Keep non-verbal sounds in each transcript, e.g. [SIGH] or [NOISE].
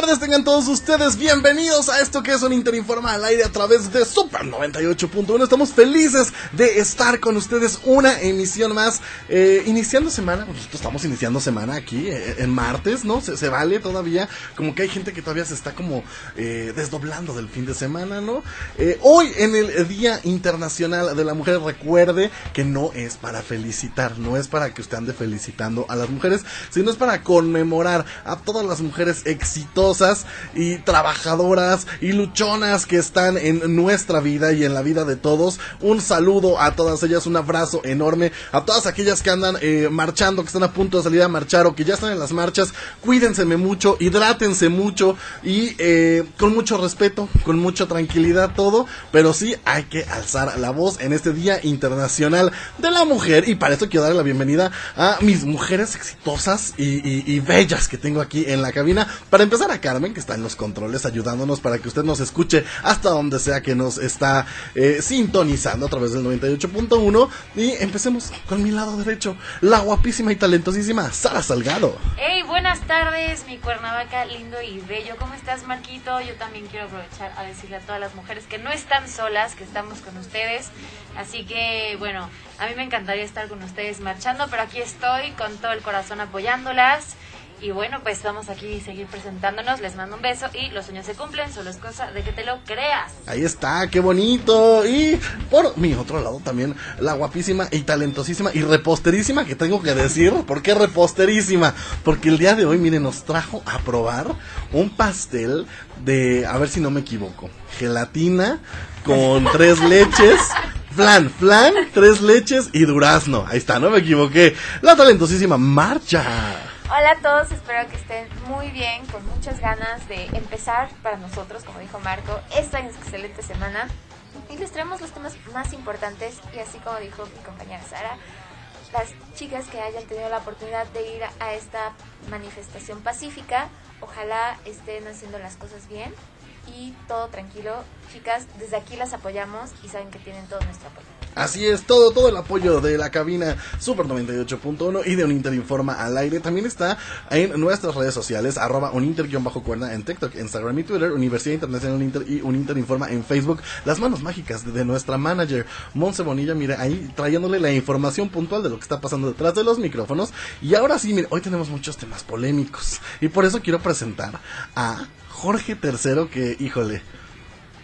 Tardes, tengan todos ustedes bienvenidos a esto que es un Interinforma al aire a través de Super 98.1. Estamos felices de estar con ustedes una emisión más, eh, iniciando semana. Nosotros estamos iniciando semana aquí eh, en martes, ¿no? Se, vale todavía, como que hay gente que todavía se está como eh, desdoblando del fin de semana, ¿no? hoy en el Día Internacional de la Mujer, recuerde que no es para felicitar, no es para que usted ande felicitando a las mujeres, sino es para conmemorar a todas las mujeres exitosas y trabajadoras y luchonas que están en nuestra vida y en la vida de todos. Un saludo a todas ellas, un abrazo enorme a todas aquellas que andan eh, marchando, que están a punto de salir a marchar o que ya están en las marchas. Cuídense mucho, hidrátense mucho y eh, con mucho respeto, con mucha tranquilidad todo, pero sí hay que alzar la voz en este Día Internacional de la Mujer y para eso quiero darle la bienvenida a mis mujeres exitosas y bellas que tengo aquí en la cabina para empezar a Carmen, que está en los controles ayudándonos para que usted nos escuche hasta donde sea que nos está eh, sintonizando a través del 98.1. Y empecemos con mi lado derecho, la guapísima y talentosísima Sara Salgado. Hey, buenas tardes, mi cuernavaca lindo y bello. ¿Cómo estás, Marquito? Yo también quiero aprovechar a decirle a todas las mujeres que no están solas, que estamos con ustedes. Así que, bueno, a mí me encantaría estar con ustedes marchando, pero aquí estoy con todo el corazón apoyándolas. Y bueno, pues vamos aquí a seguir presentándonos. Les mando un beso y los sueños se cumplen, solo es cosa de que te lo creas. Ahí está, qué bonito. Y por mi otro lado también la guapísima y talentosísima y reposterísima que tengo que decir. [LAUGHS] ¿Por qué reposterísima? Porque el día de hoy, miren, nos trajo a probar un pastel de, a ver si no me equivoco, gelatina con [LAUGHS] tres leches. Flan, flan, tres leches y durazno. Ahí está, no me equivoqué. La talentosísima Marcha. Hola a todos, espero que estén muy bien, con muchas ganas de empezar para nosotros, como dijo Marco, esta excelente semana. Y les traemos los temas más importantes y así como dijo mi compañera Sara, las chicas que hayan tenido la oportunidad de ir a esta manifestación pacífica, ojalá estén haciendo las cosas bien y todo tranquilo. Chicas, desde aquí las apoyamos y saben que tienen todo nuestro apoyo. Así es, todo, todo el apoyo de la cabina Super 98.1 y de Uninter Informa al aire. También está en nuestras redes sociales, arroba uninter-cuerda en TikTok, Instagram y Twitter, Universidad Internacional Uninter y Uninter Informa en Facebook. Las manos mágicas de nuestra manager, Monse Bonilla, mire, ahí trayéndole la información puntual de lo que está pasando detrás de los micrófonos. Y ahora sí, mire, hoy tenemos muchos temas polémicos. Y por eso quiero presentar a Jorge III, que, híjole,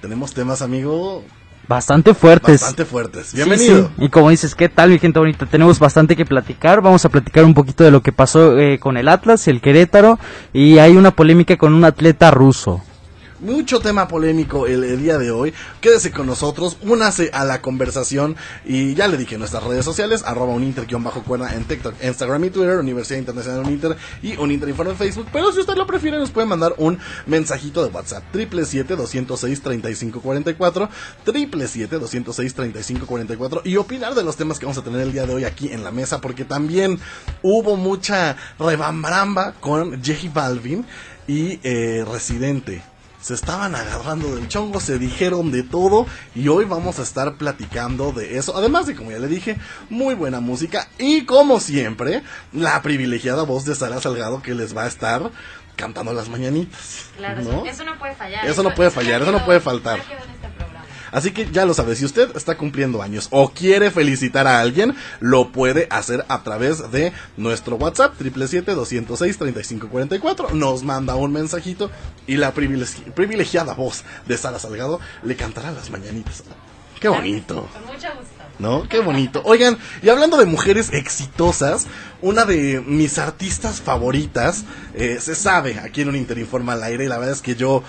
tenemos temas, amigo, Bastante fuertes. Bastante fuertes. Bienvenido. Y como dices, ¿qué tal, mi gente bonita? Tenemos bastante que platicar. Vamos a platicar un poquito de lo que pasó eh, con el Atlas, el Querétaro. Y hay una polémica con un atleta ruso mucho tema polémico el, día de hoy. Quédese con nosotros, únase a la conversación y ya le dije nuestras redes sociales, arroba uninter-cuerda en TikTok, Instagram y Twitter, Universidad Internacional Uninter y Uninter Informe en Facebook. Pero si usted lo prefiere, nos puede mandar un mensajito de WhatsApp, triple siete doscientos seis treinta y opinar de los temas que vamos a tener el día de hoy aquí en la mesa, porque también hubo mucha rebambramba con J Balvin y eh, Residente se estaban agarrando del chongo, se dijeron de todo y hoy vamos a estar platicando de eso. Además de, como ya le dije, muy buena música y como siempre, la privilegiada voz de Sara Salgado que les va a estar cantando las mañanitas. Claro, eso no puede fallar. Eso no puede fallar, eso no puede faltar. Así que ya lo sabe, si usted está cumpliendo años o quiere felicitar a alguien, lo puede hacer a través de nuestro WhatsApp 777-206-3544. Nos manda un mensajito y la privilegiada voz de Sara Salgado le cantará las mañanitas. Qué bonito. Con mucho gusto. ¿No? Qué bonito. Oigan, y hablando de mujeres exitosas, una de mis artistas favoritas, eh, se sabe aquí en un Interinforma al aire, y la verdad es que yo,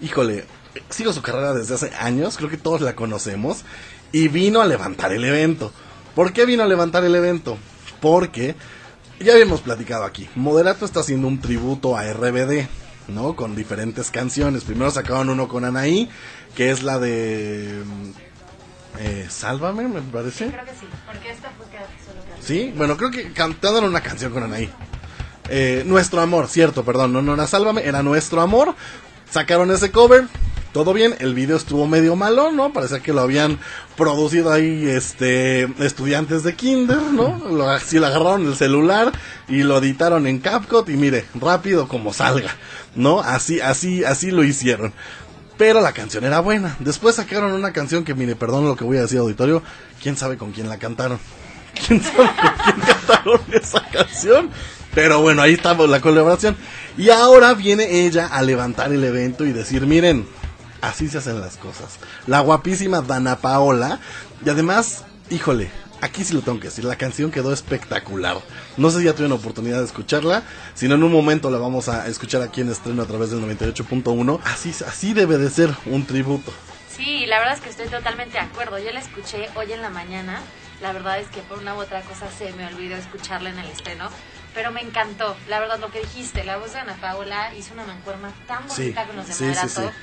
híjole, sigo su carrera desde hace años, creo que todos la conocemos, y vino a levantar el evento. ¿Por qué vino a levantar el evento? Porque ya habíamos platicado aquí, Moderato está haciendo un tributo a RBD, ¿no? Con diferentes canciones. Primero sacaron uno con Anaí, que es la de... eh, Sálvame, me parece. Creo que sí, porque esta fue solo. Sí, bueno, creo que cantaron una canción con Anaí. Eh, nuestro amor, cierto, perdón, no, no era Sálvame, era Nuestro amor. Sacaron ese cover, todo bien, el video estuvo medio malo, ¿no? Parecía que lo habían producido ahí, este, estudiantes de kinder, ¿no? Lo, así lo agarraron el celular y lo editaron en CapCut y mire, rápido como salga, ¿no? Así, así, así lo hicieron. Pero la canción era buena. Después sacaron una canción que, mire, perdón lo que voy a decir auditorio, quién sabe con quién la cantaron. [LAUGHS] ¿Quién sabe con quién cantaron esa canción? Pero bueno, ahí estaba la colaboración. Y ahora viene ella a levantar el evento y decir, miren, así se hacen las cosas. La guapísima Dana Paola. Y además, híjole, aquí sí lo tengo que decir, la canción quedó espectacular. No sé si ya tuvieron oportunidad de escucharla, si no en un momento la vamos a escuchar aquí en estreno a través del 98.1. Así, así debe de ser un tributo. Sí, la verdad es que estoy totalmente de acuerdo. Yo la escuché hoy en la mañana. La verdad es que por una u otra cosa se me olvidó escucharla en el estreno. Pero me encantó, la verdad, lo que dijiste. La voz de Ana Paola hizo una mancuerna tan Sí, bonita con los de sí, sí, Moderato. sí.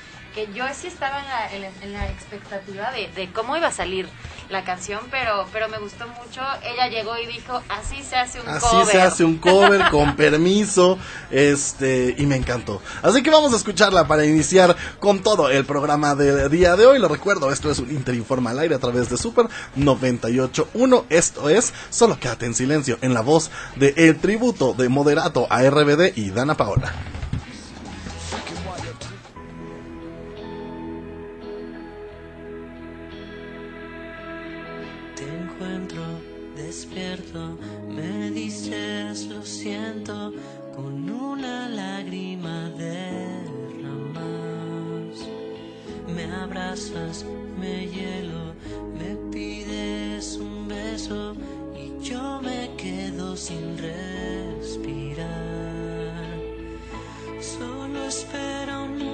Yo sí estaba en la, en la- en la expectativa de, de cómo iba a salir la canción, pero, pero me gustó mucho. Ella llegó y dijo, así se hace un Así cover. se hace un cover con permiso, este, y me encantó. Así que vamos a escucharla para iniciar con todo el programa del día de hoy. Lo recuerdo, esto es un Interinforma al aire a través de Super 98.1. Esto es Solo quédate en silencio en la voz de El Tributo de Moderato a RBD y Dana Paola. Me hielo, me pides un beso y yo me quedo sin respirar. Solo espera un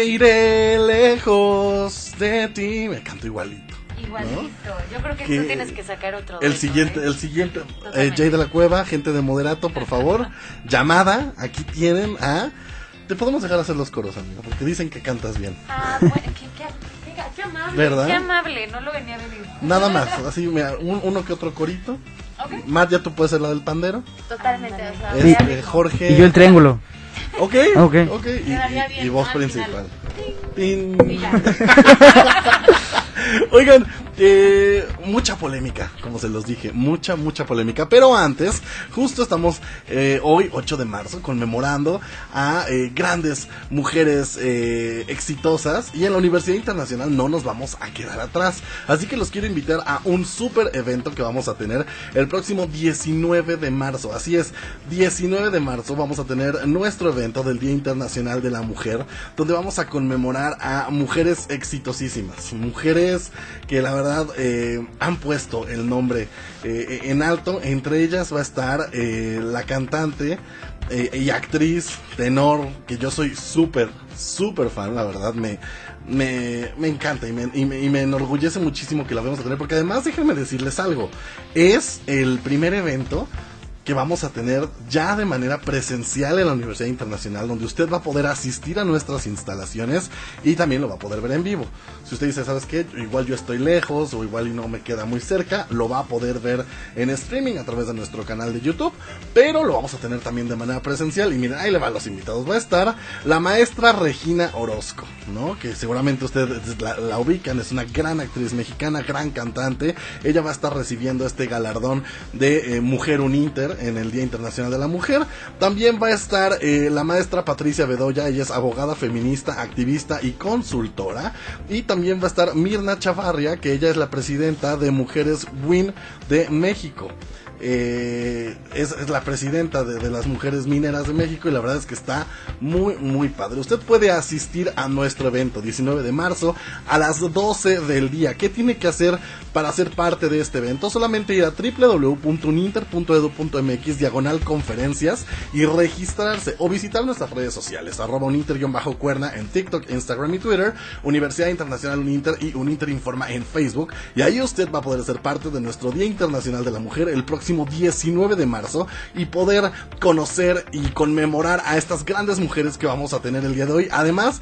me iré lejos de ti. Me canto igualito. Igualito. Yo creo que, Que tú tienes que sacar otro. El dueto, siguiente, ¿eh? el siguiente, eh. Jay de la Cueva, gente de Moderato, por favor, [LAUGHS] llamada, aquí tienen a... Te podemos dejar hacer los coros, amigo, porque dicen que cantas bien. Ah, bueno, qué, qué, qué- qué amable. ¿Verdad? Qué amable, no lo venía a venir. Nada más, así, mira, un- uno que otro corito. Ok. Matt, ya tú puedes ser la del pandero. Totalmente. o sea, Este. Jorge. Y yo el triángulo. Ok, Ok. ok. Y, y- voz al principal. [LAUGHS] [LAUGHS] Oigan, eh, mucha polémica, como se los dije, mucha, mucha polémica. Pero antes, justo estamos eh, hoy, 8 de marzo, conmemorando a eh, grandes mujeres eh, exitosas. Y en la Universidad Internacional no nos vamos a quedar atrás. Así que los quiero invitar a un super evento que vamos a tener el próximo 19 de marzo. Así es, 19 de marzo vamos a tener nuestro evento del Día Internacional de la Mujer, donde vamos a conmemorar a mujeres exitosísimas, mujeres que la verdad eh, han puesto el nombre eh, en alto. Entre ellas va a estar eh, la cantante y actriz tenor, que yo soy súper, súper fan, la verdad, me, me, me encanta y me, y, me, y me enorgullece muchísimo que la vamos a tener, porque además déjenme decirles algo, es el primer evento que vamos a tener ya de manera presencial en la Universidad Internacional, donde usted va a poder asistir a nuestras instalaciones y también lo va a poder ver en vivo. Si usted dice, ¿sabes qué? Igual yo estoy lejos o igual no me queda muy cerca, lo va a poder ver en streaming a través de nuestro canal de YouTube, pero lo vamos a tener también de manera presencial. Y miren, ahí le van los invitados. Va a estar la maestra Regina Orozco, ¿no? Que seguramente ustedes la, la ubican, es una gran actriz mexicana, gran cantante. Ella va a estar recibiendo este galardón de eh, Mujer Uninter en el Día Internacional de la Mujer. También va a estar eh, la maestra Patricia Bedoya, ella es abogada feminista, activista y consultora. Y también va a estar Mirna Chavarria, que ella es la presidenta de Mujeres WIN de México. Eh, es, la presidenta de, de las mujeres mineras de México y la verdad es que está muy muy padre. Usted puede asistir a nuestro evento 19 de marzo a las 12 del día. ¿Qué tiene que hacer para ser parte de este evento? Solamente ir a www.uninter.edu.mx diagonal conferencias y registrarse o visitar nuestras redes sociales arroba uninter-cuerna en TikTok, Instagram y Twitter, Universidad Internacional Uninter y Uninter Informa en Facebook y ahí usted va a poder ser parte de nuestro Día Internacional de la Mujer el próximo 19 de marzo y poder conocer y conmemorar a estas grandes mujeres que vamos a tener el día de hoy. Además,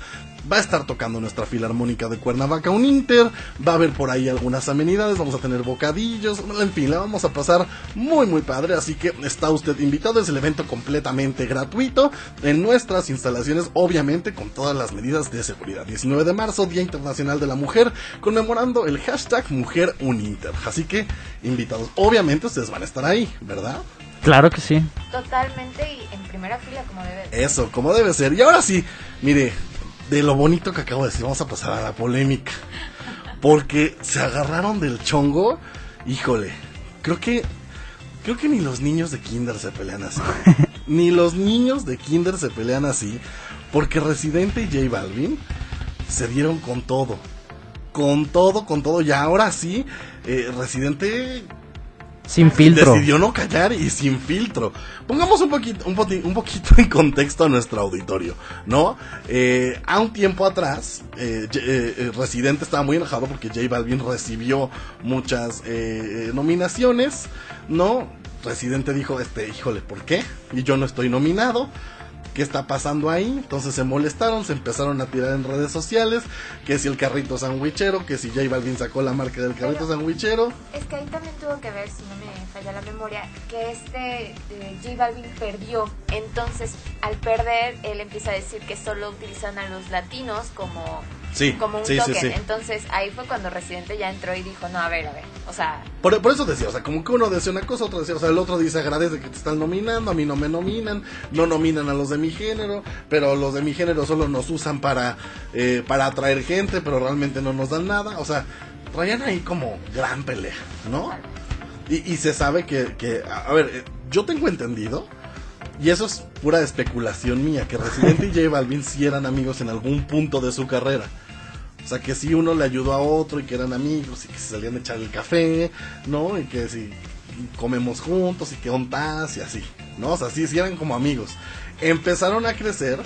va a estar tocando nuestra filarmónica de Cuernavaca un Inter, va a haber por ahí algunas amenidades, vamos a tener bocadillos, en fin, la vamos a pasar muy muy padre, así que está usted invitado, es el evento completamente gratuito en nuestras instalaciones, obviamente con todas las medidas de seguridad. 19 de marzo, Día Internacional de la Mujer, conmemorando el hashtag Mujer Uninter, así que invitados, obviamente ustedes van a estar ahí, ¿verdad? Claro que sí. Totalmente y en primera fila como debe de ser. Eso, como debe ser. Y ahora sí, mire, de lo bonito que acabo de decir, vamos a pasar a la polémica. Porque se agarraron del chongo. Híjole, creo que. Creo que ni los niños de Kinder se pelean así. [LAUGHS] ni los niños de Kinder se pelean así. Porque Residente y J Balvin se dieron con todo. Con todo, con todo. Y ahora sí, eh, Residente Sin filtro. Decidió no callar y sin filtro. Pongamos un poquito, un, poti- un poquito en contexto a nuestro auditorio, ¿no? Eh, a un tiempo atrás, eh, eh, eh, Residente estaba muy enojado porque J Balvin recibió muchas eh, eh, nominaciones, ¿no? Residente dijo, este, híjole, ¿por qué? Y yo no estoy nominado. ¿Qué está pasando ahí? Entonces se molestaron, se empezaron a tirar en redes sociales, que si el carrito sandwichero, que si J Balvin sacó la marca del carrito sandwichero. Es que ahí también tuvo que ver, si no me falla la memoria, que este eh, J Balvin perdió. Entonces, al perder, él empieza a decir que solo utilizan a los latinos como, Sí, como un sí, sí, token. sí. Entonces, ahí fue cuando Residente ya entró y dijo, no, a ver, a ver. O sea, Por, por eso decía, o sea, como que uno decía una cosa, otro decía, o sea, el otro dice agradece que te están nominando, a mí no me nominan, no nominan a los de mi género, pero los de mi género solo nos usan para, eh, para atraer gente, pero realmente no nos dan nada, o sea, traían ahí como gran pelea, ¿no? Y, y se sabe que, que, a a ver, eh, yo tengo entendido, y eso es pura especulación mía, que Residente y J Balvin sí eran amigos en algún punto de su carrera. O sea, que si uno le ayudó a otro y que eran amigos y que se salían a echar el café, ¿no? Y que si comemos juntos y que ontas y así, ¿no? O sea, sí, sí eran como amigos. Empezaron a crecer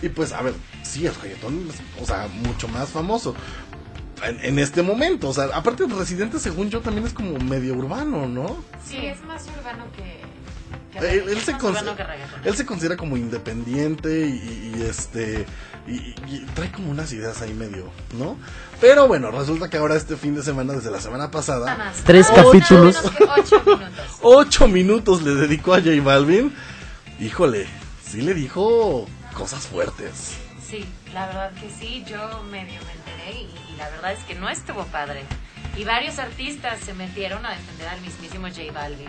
Y pues, a ver, sí, el reggaetón, o sea, mucho más famoso. En, en este momento, o sea, aparte Residente, según yo, también es como medio urbano, ¿no? Sí, es más urbano que. Él, él se él se considera como independiente y, y, este y, y trae como unas ideas ahí medio, ¿no? Pero bueno, resulta que ahora este fin de semana, desde la semana pasada, más. Tres Nada capítulos. menos que ocho minutos. [LAUGHS] ocho minutos le dedicó a J Balvin. Híjole, sí le dijo cosas fuertes. Sí, la verdad que sí, yo medio me enteré y, y la verdad es que no estuvo padre. Y varios artistas se metieron a defender al mismísimo J Balvin,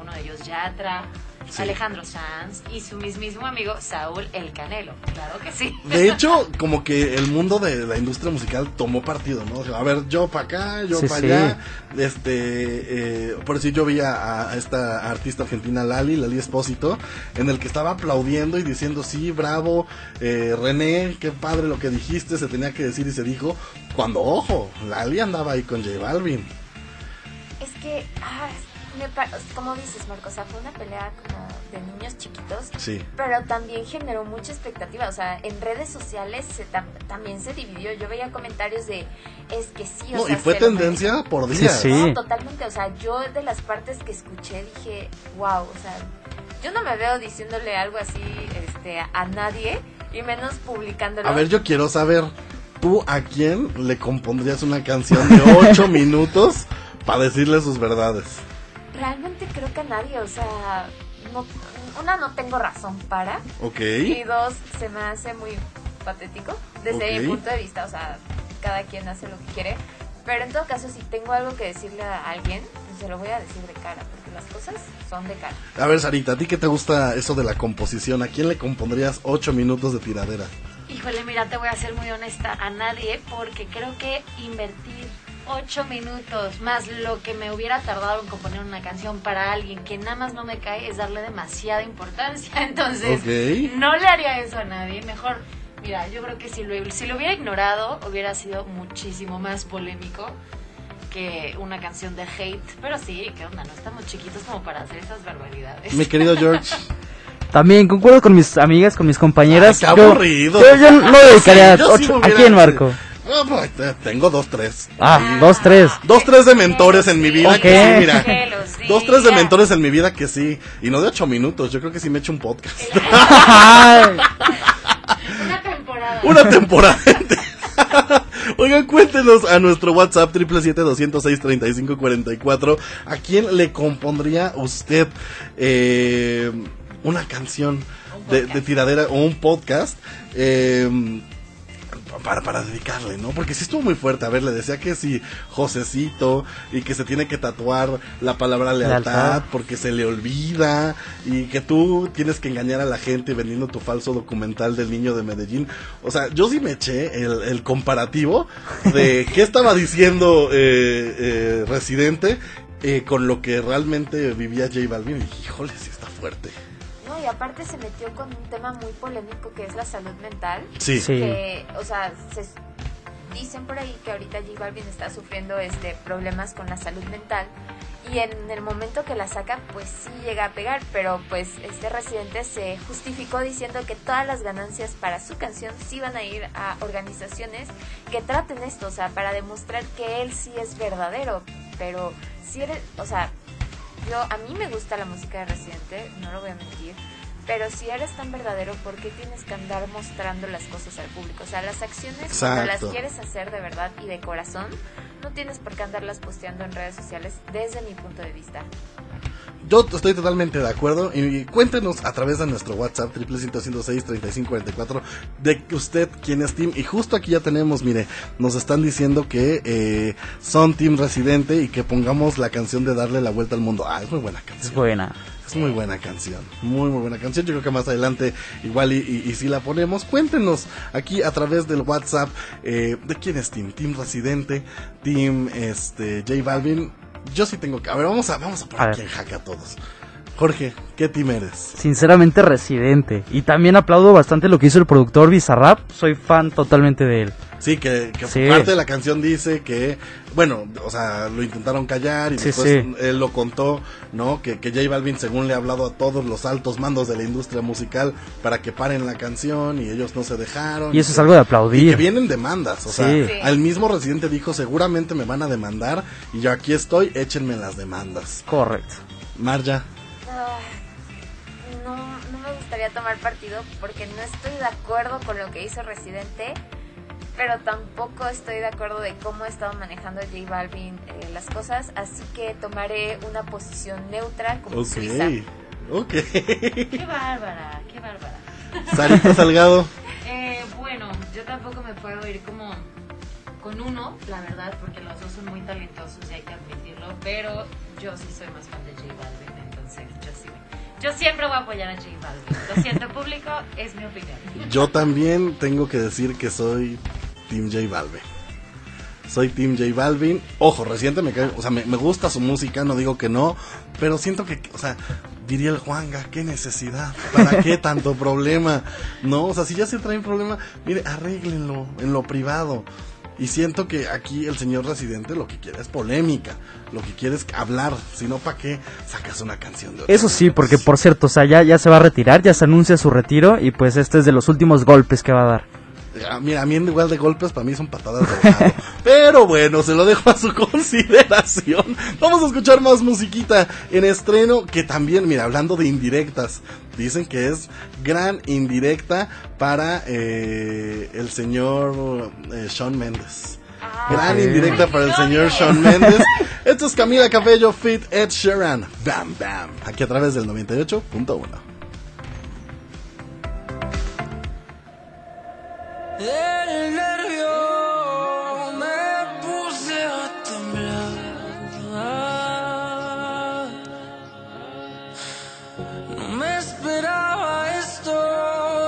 uno de ellos Yatra, Sí. Alejandro Sanz y su mismísimo amigo Saúl El Canelo, claro que sí. De [LAUGHS] hecho, como que el mundo de la industria musical tomó partido, ¿no? O sea, a ver, yo para acá, yo Sí, para sí. allá. Este, eh, por decir, yo vi a, a esta artista argentina Lali, Lali Espósito, en el que estaba aplaudiendo y diciendo, sí, bravo, eh, René, qué padre lo que dijiste, se tenía que decir y se dijo. Cuando, ojo, Lali andaba ahí con J Balvin. Es que, ah, me pa- como dices, Marcos, o sea, fue una pelea como de niños chiquitos, Sí. pero también generó mucha expectativa. O sea, en redes sociales se tam- también se dividió. Yo veía comentarios de, es que sí, o No, sea, y fue tendencia por Sí, días. sí. No, totalmente. O sea, yo de las partes que escuché dije, wow, o sea, yo no me veo diciéndole algo así este, a nadie y menos publicándolo. A ver, yo quiero saber, ¿tú a quién le compondrías una canción de ocho [LAUGHS] minutos para decirle sus verdades? A nadie, o sea, no, una no tengo razón para Ok. y dos se me hace muy patético desde mi Ok. punto de vista, o sea, cada quien hace lo que quiere. Pero en todo caso, si tengo algo que decirle a alguien, pues se lo voy a decir de cara, porque las cosas son de cara. A ver, Sarita, ¿a ti qué te gusta eso de la composición? ¿A quién le compondrías ocho minutos de tiradera? Híjole, mira, te voy a ser muy honesta, a nadie, porque creo que invertir ocho minutos más lo que me hubiera tardado en componer una canción para alguien que nada más no me cae es darle demasiada importancia. [LAUGHS] Entonces, no le haría eso a nadie. Mejor, mira, yo creo que si lo, si lo hubiera ignorado, hubiera sido muchísimo más polémico que una canción de hate. Pero sí, ¿qué onda? No estamos chiquitos como para hacer esas barbaridades. Mi querido [LAUGHS] George. También concuerdo con mis amigas, con mis compañeras. Ay, qué yo, aburrido. yo, yo no dedicaría Sí, yo sí ocho- me ¿A quién, Marco? No, pues, te- tengo dos, tres. Ah, dos, tres. Dos, tres de mentores en mi vida que sí, mira. Dos, tres de mentores en mi vida que sí. Y no de ocho minutos. Yo creo que sí me echo un podcast. [LAUGHS] Una temporada. Una temporada. Oigan, cuéntenos a nuestro WhatsApp 777-206-3544 a quién le compondría usted eh, una canción de, de tiradera o un podcast eh, para, para dedicarle, ¿no? Porque sí estuvo muy fuerte. A ver, le decía que sí, Josecito, y que se tiene que tatuar la palabra lealtad, Lealtad. porque se le olvida, y que tú tienes que engañar a la gente vendiendo tu falso documental del niño de Medellín. O sea, yo sí me eché el, el comparativo de [LAUGHS] qué estaba diciendo eh, eh, Residente eh, con lo que realmente vivía J Balvin. Y híjole, sí está fuerte. No, y aparte se metió con un tema muy polémico que es la salud mental. Sí. Sí. Que, o sea, se, dicen por ahí que ahorita J Balvin está sufriendo este problemas con la salud mental. Y en el momento que la saca, pues sí llega a pegar, pero pues este residente se justificó diciendo que todas las ganancias para su canción sí van a ir a organizaciones que traten esto, o sea, para demostrar que él sí es verdadero. Pero si eres, o sea, yo a mí me gusta la música de Residente, no lo voy a mentir, pero si eres tan verdadero, ¿por qué tienes que andar mostrando las cosas al público? O sea, las acciones cuando las quieres hacer de verdad y de corazón, no tienes por qué andarlas posteando en redes sociales desde mi punto de vista. Yo estoy totalmente de acuerdo y cuéntenos a través de nuestro WhatsApp 3544 de que usted quién es Team y justo aquí ya tenemos, mire, nos están diciendo que eh, son Team Residente y que pongamos la canción de Darle la Vuelta al Mundo. Ah, es muy buena es canción. buena. Es muy buena canción, muy muy buena canción. Yo creo que más adelante igual y, y- y si la ponemos, cuéntenos aquí a través del WhatsApp eh, de quién es Team, Team Residente, Team este J Balvin. Yo sí tengo que, a ver, vamos a vamos a poner A aquí en jaque a todos. Jorge, ¿qué team eres? Sinceramente, Residente. Y también aplaudo bastante lo que hizo el productor Bizarrap. Soy fan totalmente de él. Sí, que, que Sí. parte de la canción dice que, bueno, o sea, lo intentaron callar y Sí, después sí. él lo contó, ¿no? Que, que J Balvin, según le ha hablado a todos los altos mandos de la industria musical para que paren la canción y ellos no se dejaron. Y eso es algo de Y que aplaudir. vienen demandas, o sea, al mismo residente dijo, seguramente me van a demandar y yo aquí estoy, échenme las demandas. Correcto. Marja, No, no me gustaría tomar partido porque no estoy de acuerdo con lo que hizo Residente, pero tampoco estoy de acuerdo de cómo ha estado manejando J Balvin eh, las cosas, así que tomaré una posición neutra como ok, Suiza. ok. Qué bárbara, qué bárbara. Sarita Salgado, [LAUGHS] Eh, bueno, yo tampoco me puedo ir como con uno, la verdad, porque los dos son muy talentosos y hay que admitirlo, pero yo sí soy más fan de J Balvin, Yo siempre voy a apoyar a J Balvin. Lo siento, público, es mi opinión. yo también tengo que decir que soy Team J Balvin. Soy Team J Balvin. Ojo, reciente me cae, o sea, me, me gusta su música, no digo que no, pero siento que, o sea, diría el Juanga, qué necesidad, ¿para qué tanto problema? No, o sea, si ya se trae un problema, mire, arréglenlo en lo privado. Y siento que aquí el señor residente lo que quiere es polémica, lo que quiere es hablar, si no, ¿para qué sacas una canción de ocho Eso sí, porque por cierto, o sea, ya, ya se va a retirar, ya se anuncia su retiro y pues este es de los últimos golpes que va a dar. Ah, Mira, a mí en igual de golpes para mí son patadas de. [LAUGHS] Pero bueno, se lo dejo a su [LAUGHS] consideración. Vamos a escuchar más musiquita en estreno que también, mira, hablando de indirectas, dicen que es gran indirecta para eh, el señor eh, Sean Mendes. Gran Ok. indirecta para el señor Sean Mendes. [LAUGHS] Esto es Camila Cabello Fit Ed Sheeran. Bam, bam. Aquí a través del 98.1. Del nervio me puse a temblar. No me esperaba esto,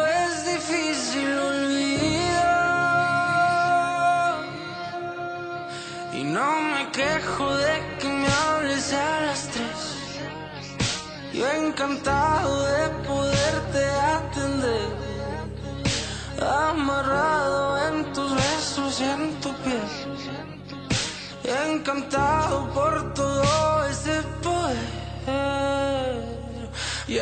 es difícil olvidar. Y no me quejo de que me hables a las tres. Yo encantado de poderte atender en tus besos y en tu piel. Encantado por todo ese poder. Y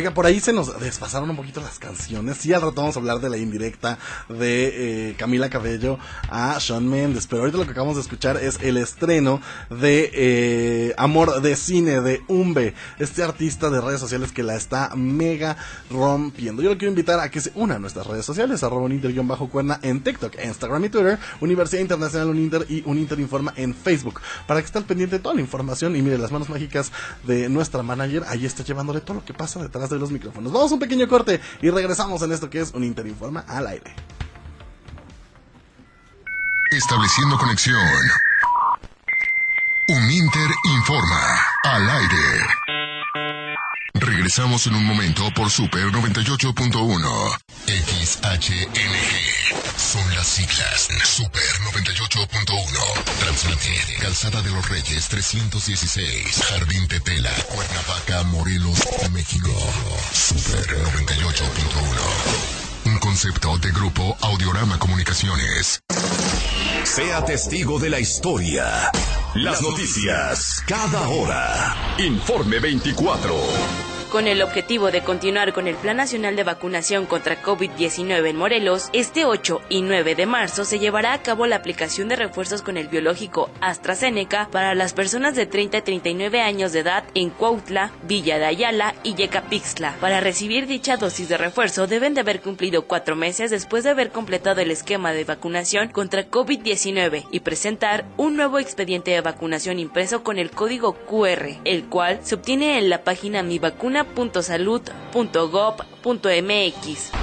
Oiga, por ahí se nos desfasaron un poquito las canciones. Sí, al rato vamos a hablar de la indirecta de eh, Camila Cabello a Sean Mendes. Pero ahorita lo que acabamos de escuchar es el estreno de eh, Amor de Cine de Umbe, este artista de redes sociales que la está mega rompiendo. Yo lo quiero invitar a que se una a nuestras redes sociales, arroba uninter-cuerna en TikTok, Instagram y Twitter, Universidad Internacional Uninter y Uninter Informa en Facebook, para que estén pendiente de toda la información y mire las manos mágicas de nuestra manager, ahí está llevándole todo lo que pasa detrás de los micrófonos. Vamos a un pequeño corte y regresamos en esto que es un Interinforma al aire. Estableciendo conexión. Un Inter informa al aire. Regresamos en un momento por Super 98.1. XHNG. Son las siglas. Super 98.1. Transmitir. Calzada de los Reyes 316. Jardín Tetela. Cuernavaca, Morelos, México. Super 98.1. Un concepto de grupo Audiorama Comunicaciones. Sea testigo de la historia. Las noticias, cada hora. Informe 24. Con el objetivo de continuar con el Plan Nacional de Vacunación contra COVID-19 en Morelos, este 8 y 9 de marzo se llevará a cabo la aplicación de refuerzos con el biológico AstraZeneca para las personas de 30 a 39 años de edad en Cuautla, Villa de Ayala y Yecapixtla. Para recibir dicha dosis de refuerzo deben de haber cumplido cuatro meses después de haber completado el esquema de vacunación contra COVID-19 y presentar un nuevo expediente de vacunación impreso con el código QR, el cual se obtiene en la página argentina.salud.gov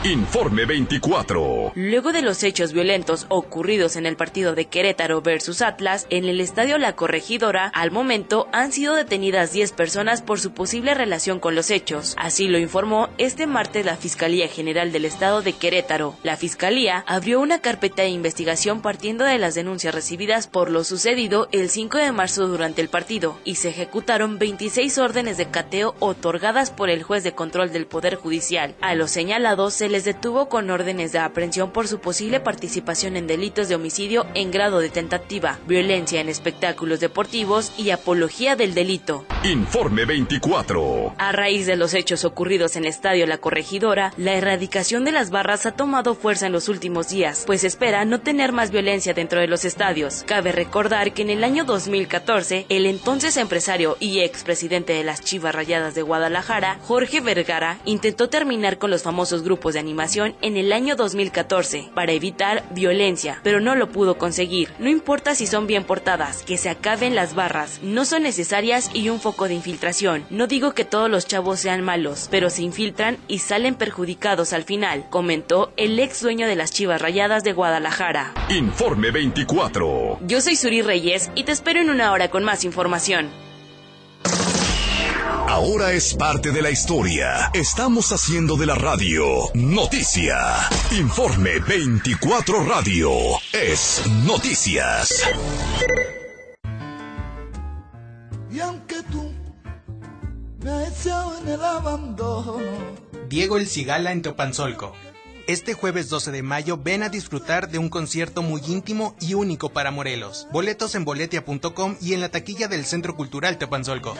Informe 24. Luego de los hechos violentos ocurridos en el partido de Querétaro versus Atlas en el estadio La Corregidora, al momento han sido detenidas 10 personas por su posible relación con los hechos. Así lo informó este martes la Fiscalía General del Estado de Querétaro. La Fiscalía abrió una carpeta de investigación partiendo de las denuncias recibidas por lo sucedido el 5 de marzo durante el partido y se ejecutaron 26 órdenes de cateo otorgadas por el juez de control del Poder Judicial. A los señalados se les detuvo con órdenes de aprehensión por su posible participación en delitos de homicidio en grado de tentativa, violencia en espectáculos deportivos y apología del delito. Informe 24. A raíz de los hechos ocurridos en el Estadio La Corregidora, la erradicación de las barras ha tomado fuerza en los últimos días, pues espera no tener más violencia dentro de los estadios. Cabe recordar que en el año 2014, el entonces empresario y expresidente de las Chivas Rayadas de Guadalajara, Jorge Vergara, intentó terminar con los famosos grupos de animación en el año 2014 para evitar violencia, pero no lo pudo conseguir. No importa si son bien portadas, que se acaben las barras, no son necesarias y un foco de infiltración. No digo que todos los chavos sean malos, pero se infiltran y salen perjudicados al final, comentó el ex dueño de las Chivas Rayadas de Guadalajara. Informe 24. Yo soy Suri Reyes y te espero en una hora con más información. Ahora es parte de la historia. Estamos haciendo de la radio noticia. Informe 24 Radio es noticias. Y aunque tú me has echado en el abandono, Diego El Cigala en Teopanzolco. Este jueves 12 de mayo ven a disfrutar de un concierto muy íntimo y único para Morelos. Boletos en boletia.com y en la taquilla del Centro Cultural Teopanzolco.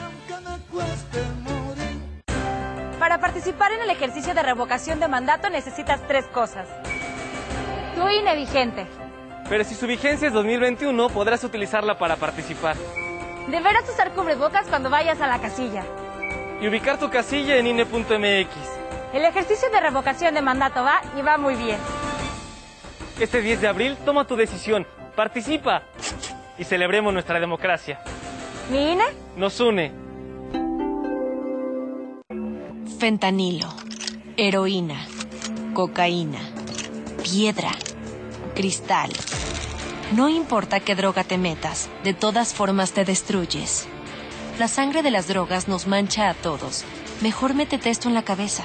Para participar en el ejercicio de revocación de mandato necesitas tres cosas. Tu INE vigente. Pero si su vigencia es 2021, podrás utilizarla para participar. Deberás usar cubrebocas cuando vayas a la casilla. Y ubicar tu casilla en INE.mx. El ejercicio de revocación de mandato va y va muy bien. Este 10 de abril toma tu decisión, participa y celebremos nuestra democracia. ¿Mi INE? Nos une. Fentanilo, heroína, cocaína, piedra, cristal. No importa qué droga te metas, de todas formas te destruyes. La sangre de las drogas nos mancha a todos. Mejor métete esto en la cabeza.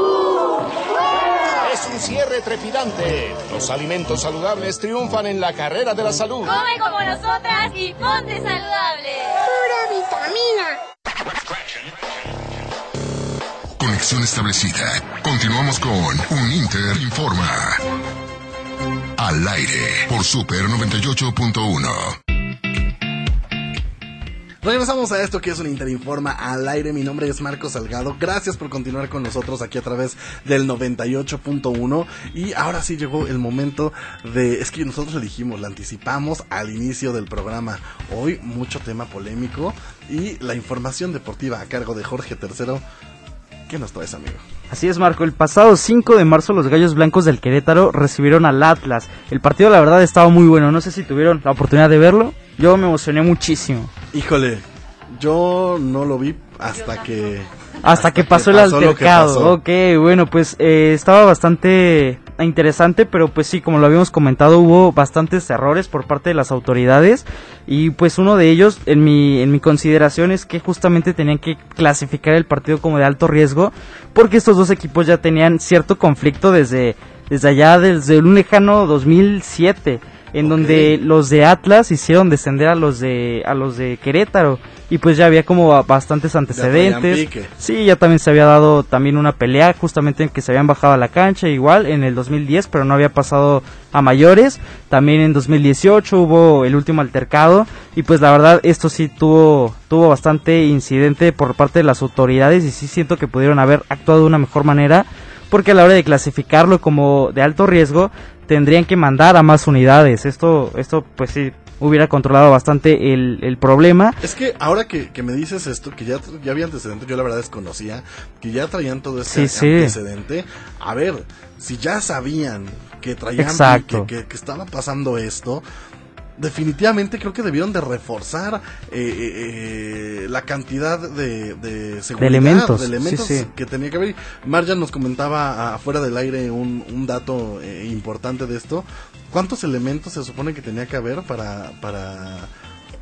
Cierre trepidante. Los alimentos saludables triunfan en la carrera de la salud. Come como nosotras y ponte saludable. Pura vitamina. Conexión establecida. Continuamos con Un Inter Informa. Al aire por Super 98.1. Regresamos a esto que es un Interinforma al aire. Mi nombre es Marco Salgado. Gracias por continuar con nosotros aquí a través del 98.1. Y ahora sí llegó el momento de. Es que nosotros le dijimos, la anticipamos al inicio del programa. Hoy mucho tema polémico y la información deportiva a cargo de Jorge III. ¿Qué nos traes, amigo? Así es, Marco. El pasado 5 de marzo los Gallos Blancos del Querétaro recibieron al Atlas. El partido, la verdad, estaba muy bueno. No sé si tuvieron la oportunidad de verlo. Yo me emocioné muchísimo. Híjole, yo no lo vi hasta que... Hasta que pasó el altercado. Ok, bueno, pues eh, estaba bastante interesante, pero pues sí, como lo habíamos comentado, hubo bastantes errores por parte de las autoridades. Y pues uno de ellos, en mi, en mi consideración, es que justamente tenían que clasificar el partido como de alto riesgo, porque estos dos equipos ya tenían cierto conflicto desde, desde allá, desde un lejano 2007 en donde los de Atlas hicieron descender a los de a los de Querétaro y pues ya había como bastantes antecedentes. Sí, ya también se había dado también una pelea justamente en que se habían bajado a la cancha igual en el 2010, pero no había pasado a mayores. También en 2018 hubo el último altercado y pues la verdad esto sí tuvo tuvo bastante incidente por parte de las autoridades y sí siento que pudieron haber actuado de una mejor manera porque a la hora de clasificarlo como de alto riesgo tendrían que mandar a más unidades. Esto, esto pues sí hubiera controlado bastante el, el problema. Es que ahora que, que me dices esto, que ya, ya había antecedentes, yo la verdad desconocía, que ya traían todo este Sí, sí. antecedente. A ver, si ya sabían que traían Exacto. que, que estaba pasando esto, definitivamente creo que debieron de reforzar eh, eh, eh, la cantidad de, de seguridad, elementos, de elementos sí, sí. que tenía que haber. Marjan nos comentaba afuera del aire un, un dato eh, importante de esto. ¿Cuántos elementos se supone que tenía que haber para, para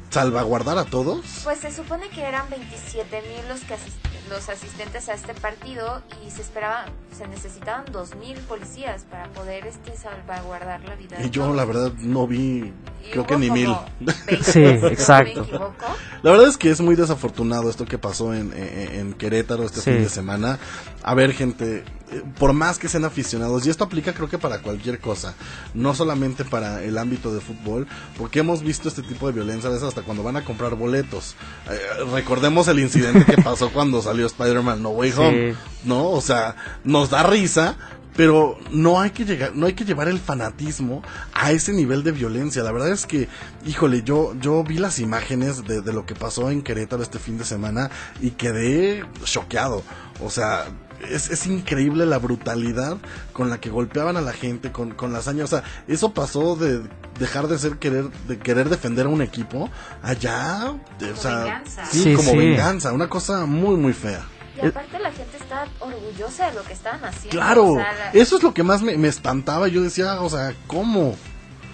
salvaguardar a todos? Pues se supone que eran 27 mil los, que asis- los asistentes a este partido y se esperaban, se necesitaban 2 mil policías para poder este salvaguardar la vida. de Y yo todos. la verdad no vi, creo que ni mil. como [LAUGHS] 20, Sí, [LAUGHS] exacto. La verdad es que es muy desafortunado esto que pasó en, en, en Querétaro este Sí. fin de semana. A ver, gente, eh, por más que sean aficionados, y esto aplica creo que para cualquier cosa, no solamente para el ámbito de fútbol, porque hemos visto este tipo de violencia a veces hasta cuando van a comprar boletos. Eh, recordemos el incidente que [LAUGHS] pasó cuando salió Spider-Man No Way Sí. Home, ¿no? O sea, nos da risa. Pero no hay que llegar, no hay que llevar el fanatismo a ese nivel de violencia. La verdad es que, híjole, yo, yo vi las imágenes de, de lo que pasó en Querétaro este fin de semana y quedé choqueado. O sea, es, es increíble la brutalidad con la que golpeaban a la gente, con, con la hazaña. O sea, eso pasó de dejar de ser querer, de querer defender a un equipo allá, de- o sea, venganza. sí, Sí, como sí. venganza, una cosa muy, muy fea. Y aparte la gente está orgullosa de lo que estaban haciendo. Claro, o sea, la- eso es lo que más me, me espantaba. Yo decía, o sea, ¿cómo?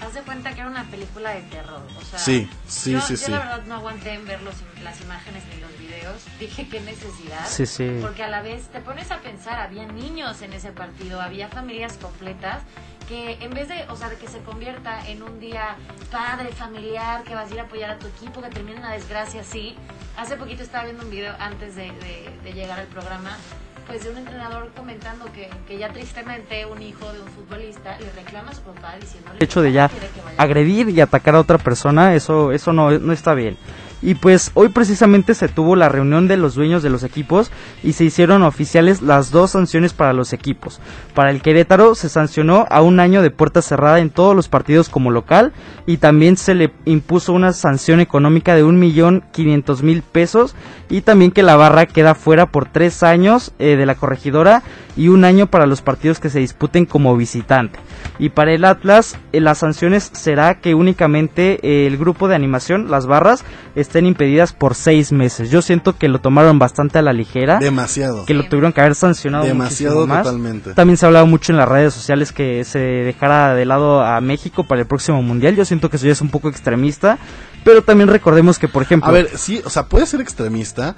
Haz de cuenta que era una película de terror. O sea, Sí, sí, yo, sí, yo sí. la verdad no aguanté en ver los- las imágenes ni los videos. [LAUGHS] Dije, qué necesidad. Sí, sí. Porque a la vez te pones a pensar, había niños en ese partido, había familias completas que en vez de, o sea, de que se convierta en un día padre, familiar, que vas a ir a apoyar a tu equipo, que termine una desgracia así. Hace poquito estaba viendo un video antes de, de- de llegar al programa, pues de un entrenador comentando que, que ya tristemente un hijo de un futbolista le reclama a su papá diciéndole El hecho de ya agredir y atacar a otra persona, eso, eso no, no está bien. Y pues hoy precisamente se tuvo la reunión de los dueños de los equipos y se hicieron oficiales las dos sanciones para los equipos. Para el Querétaro se sancionó a un año de puerta cerrada en todos los partidos como local y también se le impuso una sanción económica de un millón quinientos mil pesos y también que la barra queda fuera por tres años eh, de la corregidora y un año para los partidos que se disputen como visitante. Y para el Atlas, eh, las sanciones será que únicamente eh, el grupo de animación, las barras, estén impedidas por seis meses. Yo siento que lo tomaron bastante a la ligera. Demasiado. Que lo tuvieron que haber sancionado Demasiado más. totalmente. También se ha hablado mucho en las redes sociales que se dejara de lado a México para el próximo mundial. Yo siento que eso ya es un poco extremista. Pero también recordemos que, por ejemplo. A ver, sí, o sea, puede ser extremista,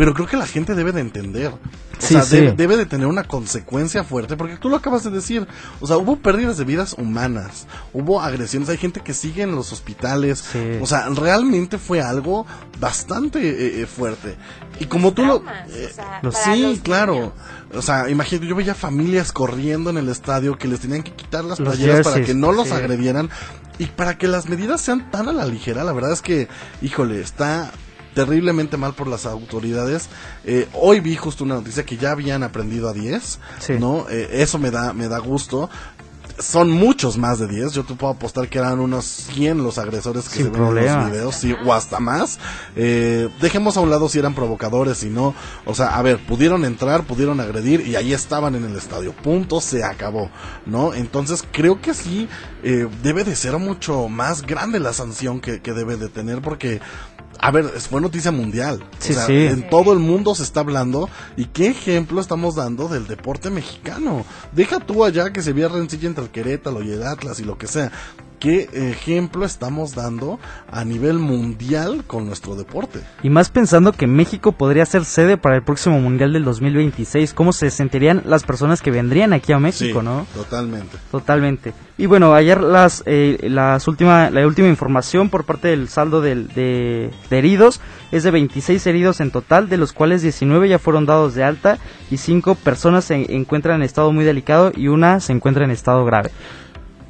pero creo que la gente debe de entender. O Sí, sea, sí. Debe, debe de tener una consecuencia fuerte, porque tú lo acabas de decir. O sea, hubo pérdidas de vidas humanas, hubo agresiones, hay gente que sigue en los hospitales. O sea, realmente fue algo bastante eh, eh, fuerte. Y como tú lo... eh, para sí, los claro. O sea, imagínate, yo veía familias corriendo en el estadio que les tenían que quitar las Los playeras para que no los sí. agredieran. Y para que las medidas sean tan a la ligera, la verdad es que, híjole, está terriblemente mal por las autoridades. Eh, hoy vi justo una noticia que ya habían aprendido a 10, ¿no? Eh, eso me da, me da gusto. Son muchos más de 10. Yo te puedo apostar que eran unos 100 los agresores que Sin se ven en problema. los videos, sí, o hasta más. Eh, dejemos a un lado si eran provocadores, si no. O sea, a ver, pudieron entrar, pudieron agredir y ahí estaban en el estadio. Punto, se acabó, ¿no? Entonces creo que sí eh, debe de ser mucho más grande la sanción que, que debe de tener porque a ver, fue noticia mundial. Sí, o sea, sí. En todo el mundo se está hablando. ¿Y qué ejemplo estamos dando del deporte mexicano? Deja tú allá que se vea rencilla entre el Querétaro y el Atlas y lo que sea. ¿Qué ejemplo estamos dando a nivel mundial con nuestro deporte? Y más pensando que México podría ser sede para el próximo Mundial del 2026. ¿Cómo se sentirían las personas que vendrían aquí a México, Sí, no? Totalmente. Totalmente. Y bueno, ayer las, eh, las última, la última información por parte del saldo del- de, de heridos es de 26 heridos en total, de los cuales 19 ya fueron dados de alta y 5 personas se encuentran en estado muy delicado y una se encuentra en estado grave.